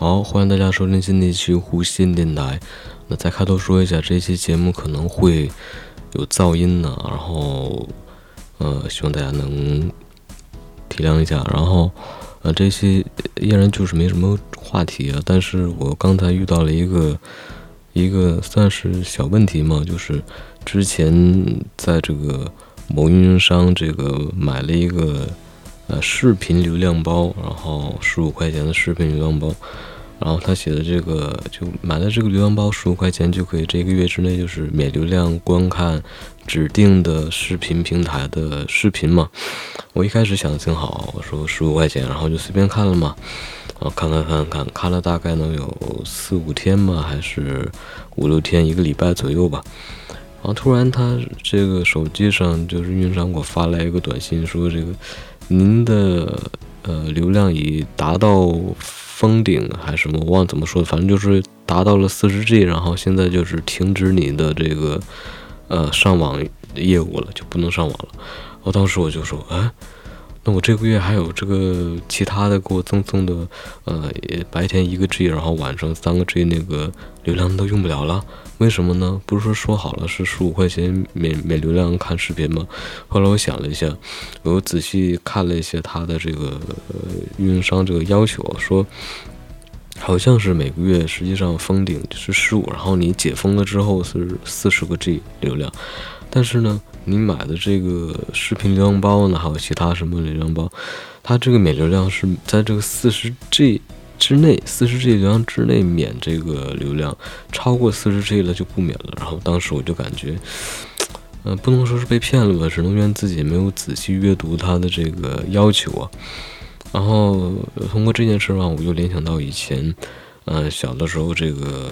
好，欢迎大家收听新的一期呼吸电台。那在开头说一下，这期节目可能会有噪音呢，然后呃，希望大家能体谅一下。然后呃，这期依然就是没什么话题啊，但是我刚才遇到了一个一个算是小问题嘛，就是之前在这个某运营商这个买了一个。呃，视频流量包，然后十五块钱的视频流量包，然后他写的这个就买了这个流量包，十五块钱就可以这个月之内就是免流量观看指定的视频平台的视频嘛。我一开始想的挺好，我说十五块钱，然后就随便看了嘛，啊，看看看看看了大概能有四五天嘛，还是五六天，一个礼拜左右吧。然后突然他这个手机上就是运营商给我发来一个短信，说这个。您的呃流量已达到封顶还是什么？我忘了怎么说，反正就是达到了四十 G，然后现在就是停止你的这个呃上网业务了，就不能上网了。我当时我就说，哎。那我这个月还有这个其他的给我赠送的，呃，白天一个 G，然后晚上三个 G，那个流量都用不了了，为什么呢？不是说说好了是十五块钱免免流量看视频吗？后来我想了一下，我又仔细看了一些他的这个运营商这个要求，说好像是每个月实际上封顶是十五，然后你解封了之后是四十个 G 流量，但是呢。你买的这个视频流量包呢，还有其他什么流量包，它这个免流量是在这个四十 G 之内，四十 G 流量之内免这个流量，超过四十 G 了就不免了。然后当时我就感觉，嗯，不能说是被骗了吧，只能怨自己没有仔细阅读它的这个要求啊。然后通过这件事吧，我就联想到以前，嗯，小的时候这个。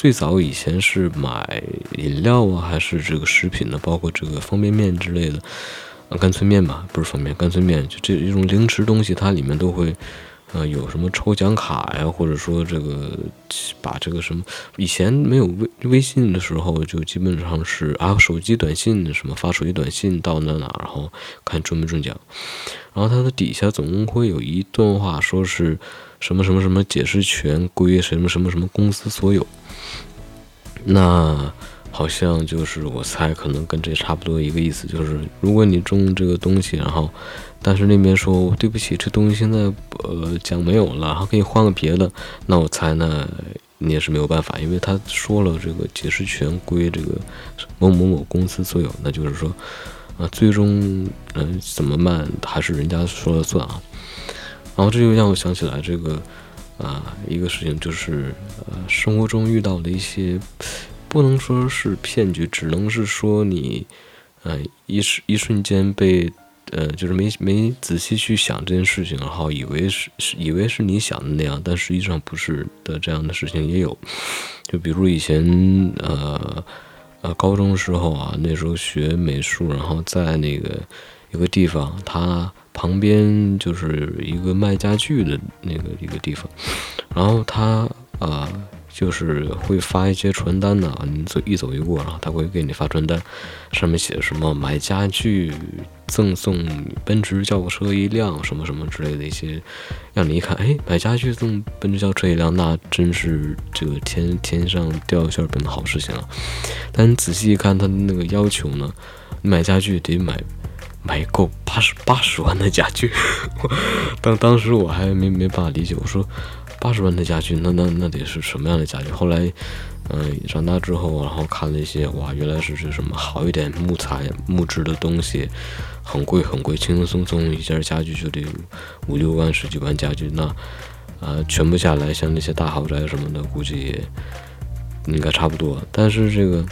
最早以前是买饮料啊，还是这个食品呢？包括这个方便面之类的，干脆面吧，不是方便干脆面，就这一种零食东西，它里面都会，呃，有什么抽奖卡呀，或者说这个把这个什么，以前没有微微信的时候，就基本上是啊，手机短信什么发手机短信到哪哪，然后看中没中奖，然后它的底下总共会有一段话，说是什么什么什么解释权归什么什么什么公司所有。那好像就是我猜，可能跟这差不多一个意思，就是如果你中这个东西，然后但是那边说对不起，这东西现在呃奖没有了，然后可以换个别的，那我猜呢你也是没有办法，因为他说了这个解释权归这个某某某公司所有，那就是说啊最终嗯怎么办还是人家说了算啊。然后这就让我想起来这个。啊，一个事情就是，呃，生活中遇到的一些，不能说是骗局，只能是说你，呃，一时一瞬间被，呃，就是没没仔细去想这件事情，然后以为是以为是你想的那样，但实际上不是的，这样的事情也有。就比如以前，呃，呃，高中时候啊，那时候学美术，然后在那个有个地方，它。旁边就是一个卖家具的那个一个地方，然后它啊，就是会发一些传单呢，你走一走一过，然后他会给你发传单，上面写什么买家具赠送奔驰轿车一辆，什么什么之类的一些，让你一看，哎，买家具送奔驰轿车一辆，那真是这个天天上掉馅饼的好事情啊！但你仔细一看他的那个要求呢，买家具得买。买够八十八十万的家具，当当时我还没没办法理解，我说八十万的家具，那那那得是什么样的家具？后来，嗯，长大之后，然后看了一些，哇，原来是这什么好一点木材木质的东西，很贵很贵，轻轻松松一件家具就得五六万十几万家具，那啊，全部下来，像那些大豪宅什么的，估计应该差不多。但是这个。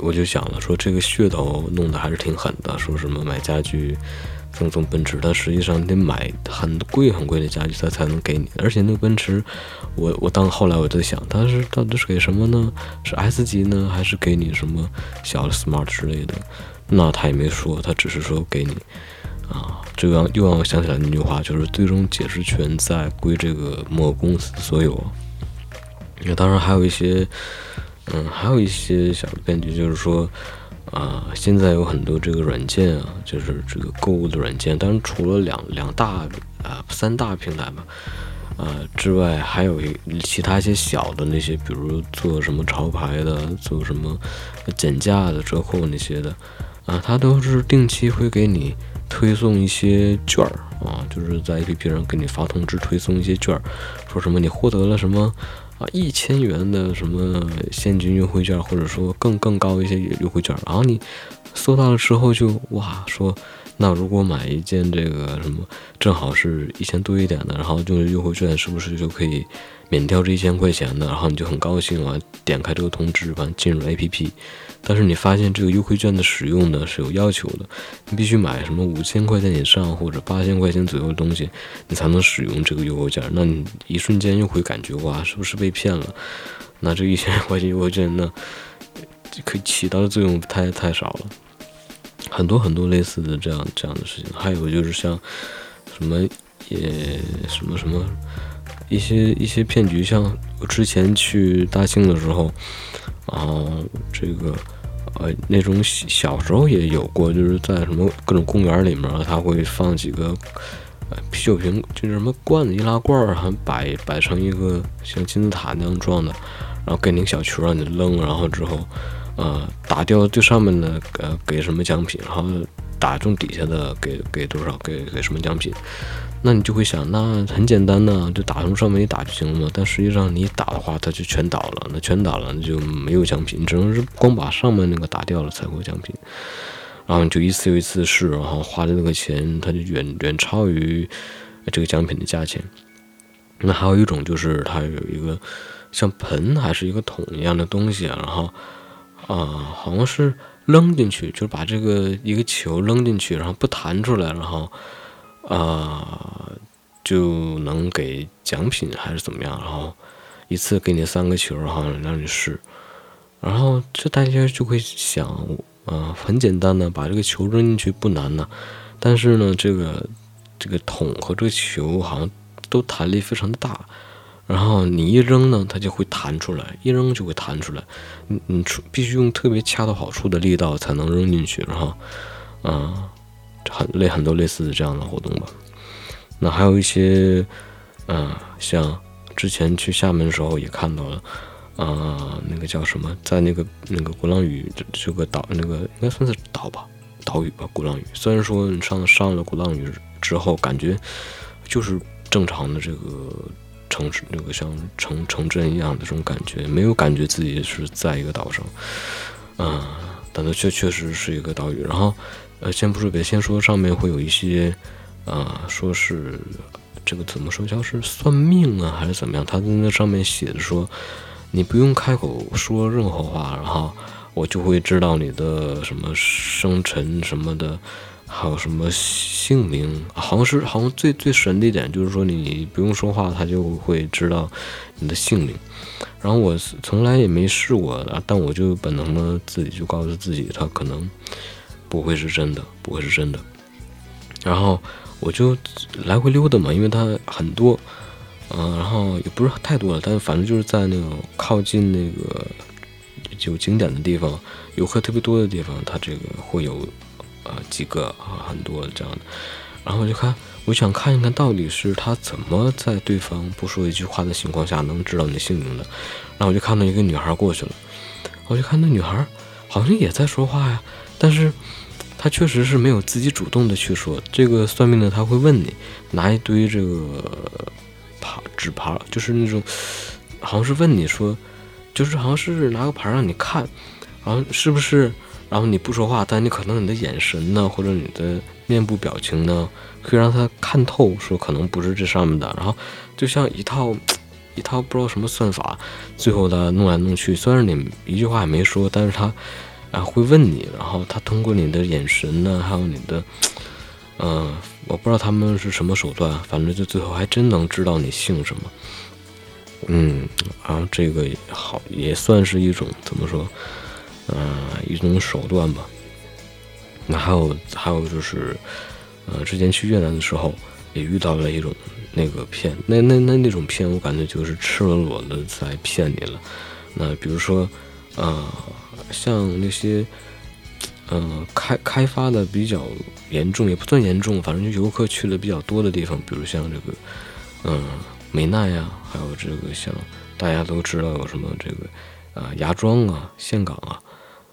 我就想了，说这个噱头弄得还是挺狠的，说什么买家具赠送奔驰，但实际上你得买很贵很贵的家具，他才能给你。而且那个奔驰，我我当后来我在想，他是到底是给什么呢？是 S 级呢，还是给你什么小的 Smart 之类的？那他也没说，他只是说给你啊。这让又让我想起来那句话，就是最终解释权在归这个某公司所有。那当然还有一些。嗯，还有一些小的变局，就是说，啊，现在有很多这个软件啊，就是这个购物的软件。当然，除了两两大啊三大平台吧，呃之外，还有一其他一些小的那些，比如做什么潮牌的，做什么减价的折扣那些的，啊，它都是定期会给你推送一些券儿啊，就是在 APP 上给你发通知推送一些券儿，说什么你获得了什么啊一千元的什么现金优惠券，或者说更更高一些优惠券，然后你搜到了之后就哇说。那如果买一件这个什么，正好是一千多一点的，然后用优惠券，是不是就可以免掉这一千块钱的？然后你就很高兴啊，点开这个通知，完进入 APP。但是你发现这个优惠券的使用呢是有要求的，你必须买什么五千块钱以上或者八千块钱左右的东西，你才能使用这个优惠券。那你一瞬间又会感觉哇，是不是被骗了？那这一千块钱优惠券呢，可以起到的作用太太少了。很多很多类似的这样这样的事情，还有就是像什么也什么什么一些一些骗局，像我之前去大庆的时候，啊，这个呃那种小时候也有过，就是在什么各种公园里面，他会放几个啤酒瓶，就是什么罐子易拉罐，儿，还摆摆成一个像金字塔那样状的，然后给你个小球让你扔，然后之后。呃，打掉最上面的，呃，给什么奖品？然后打中底下的，给给多少？给给什么奖品？那你就会想，那很简单呢，就打中上面一打就行了嘛。但实际上你打的话，它就全倒了。那全倒了，那就没有奖品，只能是光把上面那个打掉了才会有奖品。然后你就一次又一次试，然后花的那个钱，它就远远超于这个奖品的价钱。那还有一种就是它有一个像盆还是一个桶一样的东西，然后。啊，好像是扔进去，就是把这个一个球扔进去，然后不弹出来，然后啊就能给奖品还是怎么样？然后一次给你三个球，然后让你试，然后这大家就会想，啊，很简单的把这个球扔进去不难呢，但是呢，这个这个桶和这个球好像都弹力非常的大。然后你一扔呢，它就会弹出来，一扔就会弹出来。你你出必须用特别恰到好处的力道才能扔进去。然后，嗯，很类很多类似的这样的活动吧。那还有一些，嗯，像之前去厦门的时候也看到了，啊，那个叫什么，在那个那个鼓浪屿这这个岛，那个应该算是岛吧，岛屿吧，鼓浪屿。虽然说你上上了鼓浪屿之后，感觉就是正常的这个。城市那个像城城镇一样的这种感觉，没有感觉自己是在一个岛上，嗯，但它确确实是一个岛屿。然后，呃，先不说别，先说上面会有一些，啊，说是这个怎么说，像是算命啊，还是怎么样？他在那上面写的说，你不用开口说任何话，然后我就会知道你的什么生辰什么的。还有什么姓名？好像是好像最最神的一点就是说，你不用说话，他就会知道你的姓名。然后我从来也没试过，但我就本能的自己就告诉自己，他可能不会是真的，不会是真的。然后我就来回溜达嘛，因为它很多，嗯，然后也不是太多了，但反正就是在那个靠近那个有景点的地方，游客特别多的地方，它这个会有。呃，几个啊，很多这样的，然后我就看，我想看一看到底是他怎么在对方不说一句话的情况下能知道你的姓名的。然后我就看到一个女孩过去了，我就看那女孩好像也在说话呀，但是她确实是没有自己主动的去说。这个算命的他会问你，拿一堆这个牌纸牌，就是那种好像是问你说，就是好像是拿个牌让你看，然后是不是？然后你不说话，但你可能你的眼神呢，或者你的面部表情呢，可以让他看透，说可能不是这上面的。然后就像一套一套不知道什么算法，最后他弄来弄去，虽然你一句话也没说，但是他啊会问你，然后他通过你的眼神呢，还有你的，嗯，我不知道他们是什么手段，反正就最后还真能知道你姓什么。嗯，然后这个好也算是一种怎么说？嗯，一种手段吧。那还有还有就是，呃，之前去越南的时候也遇到了一种那个骗，那那那那种骗，我感觉就是赤裸裸的在骗你了。那比如说，呃，像那些，呃，开开发的比较严重，也不算严重，反正就游客去的比较多的地方，比如像这个，嗯，美奈呀，还有这个像大家都知道有什么这个啊芽庄啊、岘港啊，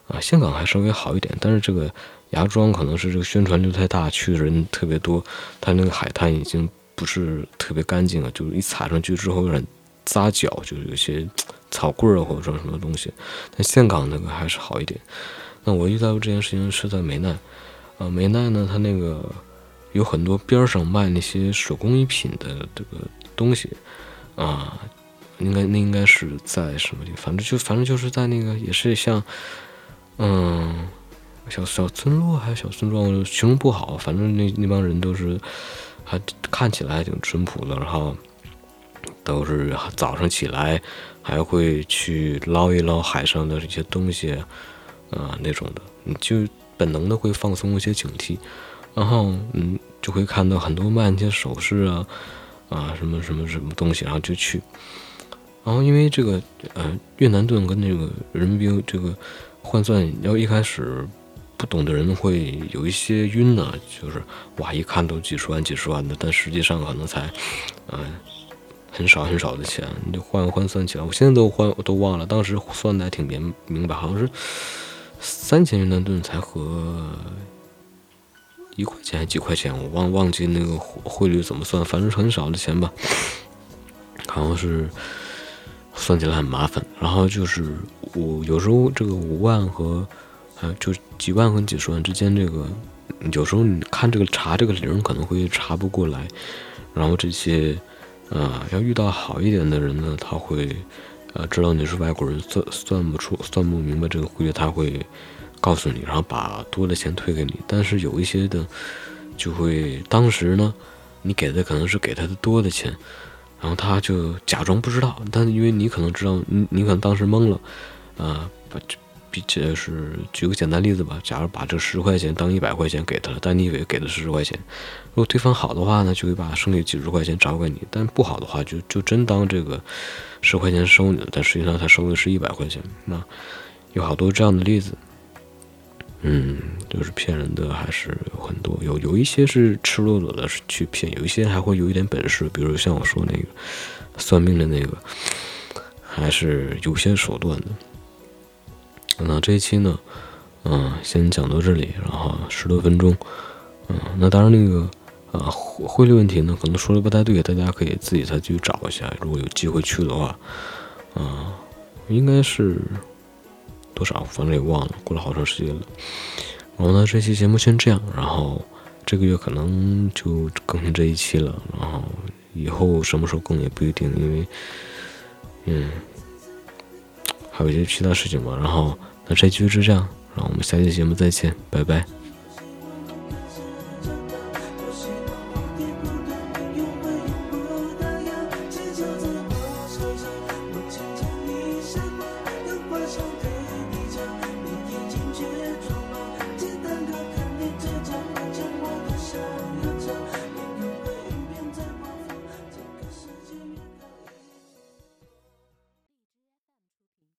啊香港还稍微好一点，但是这个芽庄可能是这个宣传力太大，去的人特别多，它那个海滩已经不是特别干净了，就是一踩上去之后有点扎脚，就是有些草棍儿或者说什么东西。但香港那个还是好一点。那我遇到这件事情是在美奈，啊美奈呢，它那个有很多边上卖那些手工艺品的这个东西，啊，应该那应该是在什么地方？反正就反正就是在那个也是像，嗯，小小村落还是小村庄，形容不好。反正那那帮人都是还看起来还挺淳朴的，然后都是早上起来还会去捞一捞海上的这些东西。啊，那种的，你就本能的会放松一些警惕，然后嗯，就会看到很多卖那些首饰啊，啊什么什么什么东西，然后就去，然后因为这个呃越南盾跟那个人民币这个换算，要一开始不懂的人会有一些晕呢，就是哇一看都几十万几十万的，但实际上可能才嗯很少很少的钱，你换换算起来，我现在都换都忘了，当时算的还挺明明白，好像是。三千越南盾才合一块钱还几块钱，我忘忘记那个汇率怎么算，反正很少的钱吧。好像是算起来很麻烦。然后就是我有时候这个五万和还有就几万和几十万之间，这个有时候你看这个查这个零可能会查不过来。然后这些啊，要遇到好一点的人呢，他会。呃，知道你是外国人，算算不出、算不明白这个汇率，他会告诉你，然后把多的钱退给你。但是有一些的，就会当时呢，你给的可能是给他的多的钱，然后他就假装不知道。但因为你可能知道，你你可能当时懵了，啊，把这。比这是举个简单例子吧，假如把这十块钱当一百块钱给他了，但你以为给的是十块钱，如果对方好的话呢，就会把剩下几十块钱找给你；但不好的话，就就真当这个十块钱收你了，但实际上他收的是一百块钱。那有好多这样的例子，嗯，就是骗人的还是有很多，有有一些是赤裸裸的去骗，有一些还会有一点本事，比如像我说那个算命的那个，还是有些手段的。那这一期呢，嗯，先讲到这里，然后十多分钟，嗯，那当然那个，啊，汇率问题呢，可能说的不太对，大家可以自己再去找一下，如果有机会去的话，啊，应该是多少，反正也忘了，过了好长时间了。然后呢，这期节目先这样，然后这个月可能就更新这一期了，然后以后什么时候更也不一定，因为，嗯。还有一些其他事情吧，然后那这期就这样，然后我们下期节目再见，拜拜。